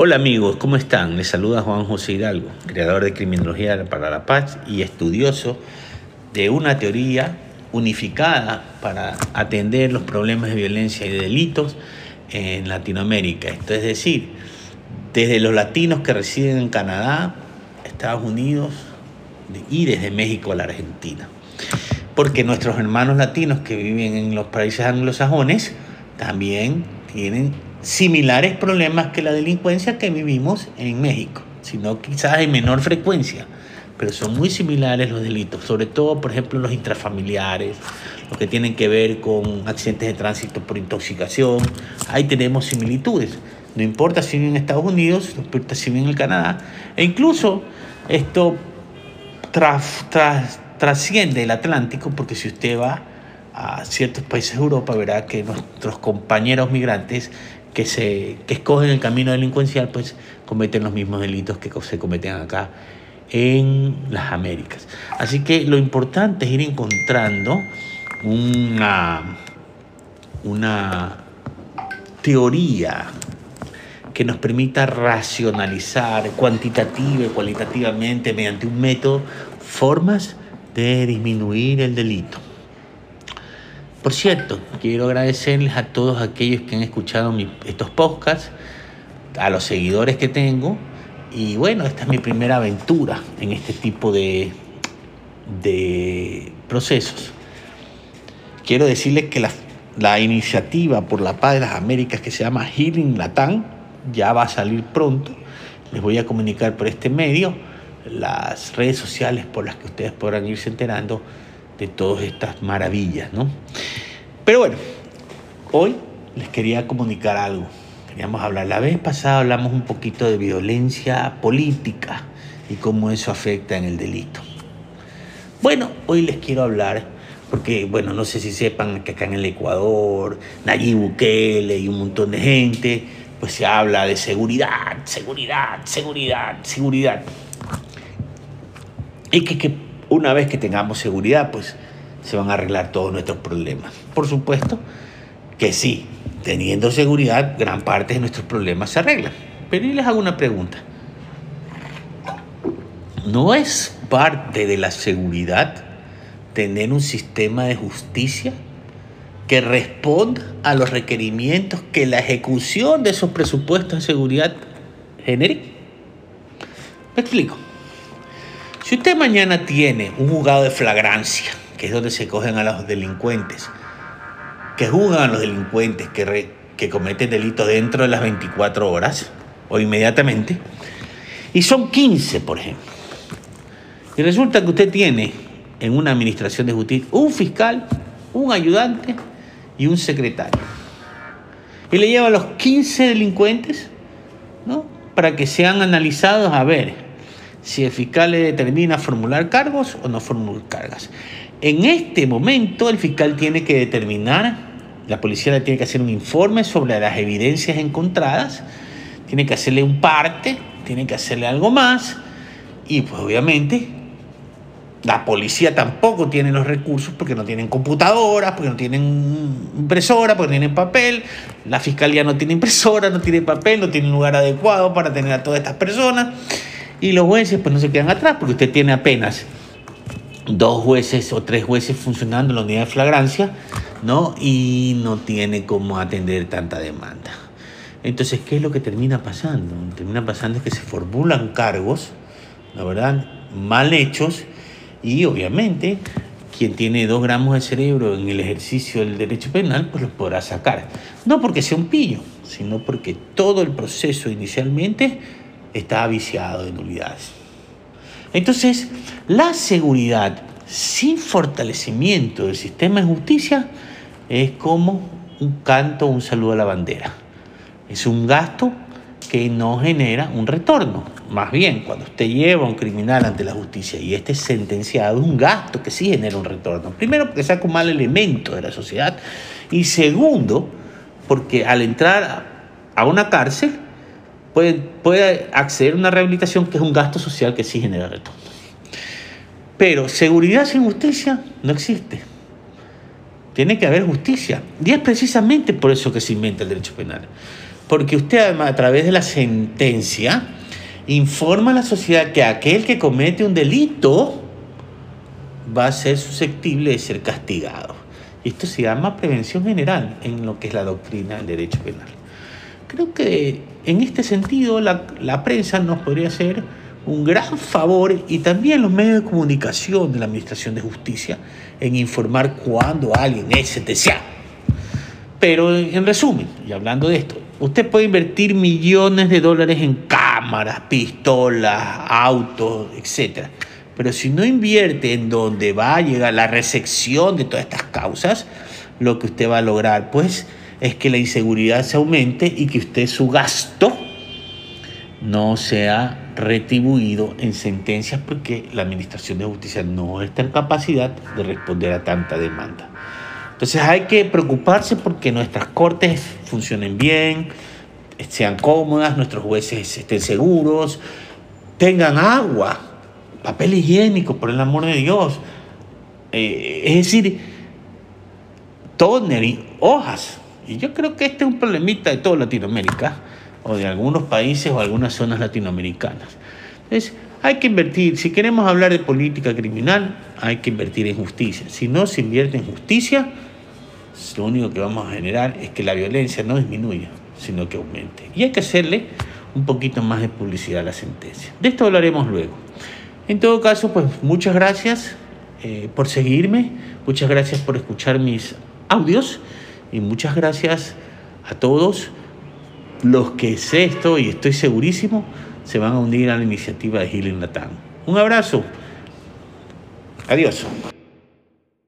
Hola amigos, ¿cómo están? Les saluda Juan José Hidalgo, creador de Criminología para la Paz y estudioso de una teoría unificada para atender los problemas de violencia y de delitos en Latinoamérica. Esto es decir, desde los latinos que residen en Canadá, Estados Unidos y desde México a la Argentina. Porque nuestros hermanos latinos que viven en los países anglosajones también tienen similares problemas que la delincuencia que vivimos en México, sino quizás en menor frecuencia, pero son muy similares los delitos, sobre todo, por ejemplo, los intrafamiliares, los que tienen que ver con accidentes de tránsito por intoxicación, ahí tenemos similitudes. No importa si viven en Estados Unidos, no importa si viven en el Canadá, e incluso esto trasciende el Atlántico, porque si usted va a ciertos países de Europa, verá que nuestros compañeros migrantes que, se, que escogen el camino delincuencial, pues cometen los mismos delitos que se cometen acá en las Américas. Así que lo importante es ir encontrando una, una teoría que nos permita racionalizar cuantitativa y cualitativamente mediante un método formas de disminuir el delito. Por cierto, quiero agradecerles a todos aquellos que han escuchado estos podcasts, a los seguidores que tengo. Y bueno, esta es mi primera aventura en este tipo de, de procesos. Quiero decirles que la, la, iniciativa por la paz de las Américas que se llama Healing Latam ya va a salir pronto. Les voy a comunicar por este medio las redes sociales por las que ustedes podrán irse enterando de todas estas maravillas, ¿no? Pero bueno, hoy les quería comunicar algo. Queríamos hablar. La vez pasada hablamos un poquito de violencia política y cómo eso afecta en el delito. Bueno, hoy les quiero hablar, porque, bueno, no sé si sepan que acá en el Ecuador, Nayib Bukele y un montón de gente, pues se habla de seguridad, seguridad, seguridad, seguridad. Y que, una vez que tengamos seguridad, pues se van a arreglar todos nuestros problemas. Por supuesto que sí, teniendo seguridad, gran parte de nuestros problemas se arreglan. Pero y les hago una pregunta. ¿No es parte de la seguridad tener un sistema de justicia que responda a los requerimientos que la ejecución de esos presupuestos de seguridad genere? Me explico. Si usted mañana tiene un juzgado de flagrancia, que es donde se cogen a los delincuentes, que juzgan a los delincuentes que, cometen delitos dentro de las 24 horas o inmediatamente, y son 15, por ejemplo. Y resulta que usted tiene en una administración de justicia un fiscal, un ayudante y un secretario. Y le lleva a los 15 delincuentes ¿no? para que sean analizados a ver si el fiscal le determina formular cargos o no formular cargas. En este momento el fiscal tiene que determinar, la policía le tiene que hacer un informe sobre las evidencias encontradas, tiene que hacerle un parte, tiene que hacerle algo más y pues obviamente la policía tampoco tiene los recursos porque no tienen computadoras, porque no tienen impresora, porque no tienen papel. La fiscalía no tiene impresora, no tiene papel, no tiene un lugar adecuado para tener a todas estas personas. Y los jueces pues no se quedan atrás porque usted tiene apenas dos jueces o tres jueces funcionando en la unidad de flagrancia, ¿no? Y no tiene cómo atender tanta demanda. Entonces, ¿qué es lo que termina pasando? Termina pasando es que se formulan cargos, la verdad, mal hechos y obviamente quien tiene dos gramos de cerebro en el ejercicio del derecho penal, pues los podrá sacar. No porque sea un pillo, sino porque todo el proceso inicialmente está viciado de nulidades. Entonces, la seguridad sin fortalecimiento del sistema de justicia es como un canto, un saludo a la bandera. Es un gasto que no genera un retorno. Más bien, cuando usted lleva a un criminal ante la justicia y este es sentenciado, es un gasto que sí genera un retorno. Primero, porque saca un mal elemento de la sociedad. Y segundo, porque al entrar a una cárcel, puede, acceder a una rehabilitación que es un gasto social que sí genera retorno. Pero seguridad sin justicia no existe. Tiene que haber justicia. Y es precisamente por eso que se inventa el derecho penal. Porque usted además a través de la sentencia informa a la sociedad que aquel que comete un delito va a ser susceptible de ser castigado. Esto se llama prevención general en lo que es la doctrina del derecho penal. Creo que en este sentido la, la prensa nos podría hacer un gran favor y también los medios de comunicación de la Administración de Justicia en informar cuando alguien es sentenciado. Pero en resumen, y hablando de esto, usted puede invertir millones de dólares en cámaras, pistolas, autos, etc. Pero si no invierte en donde va a llegar la recepción de todas estas causas, lo que usted va a lograr pues es que la inseguridad se aumente y que usted su gasto no sea retribuido en sentencias porque la Administración de Justicia no está en capacidad de responder a tanta demanda. Entonces hay que preocuparse porque nuestras cortes funcionen bien, sean cómodas, nuestros jueces estén seguros, tengan agua, papel higiénico, por el amor de Dios. Eh, es decir, tóner y hojas. Y yo creo que este es un problemita de toda Latinoamérica o de algunos países o algunas zonas latinoamericanas. Entonces, hay que invertir, si queremos hablar de política criminal, hay que invertir en justicia. Si no se invierte en justicia, lo único que vamos a generar es que la violencia no disminuya, sino que aumente. Y hay que hacerle un poquito más de publicidad a la sentencia. De esto hablaremos luego. En todo caso, pues muchas gracias eh, por seguirme, muchas gracias por escuchar mis audios y muchas gracias a todos los que sé esto y estoy segurísimo se van a unir a la iniciativa de Healing Latam. Un abrazo. Adiós.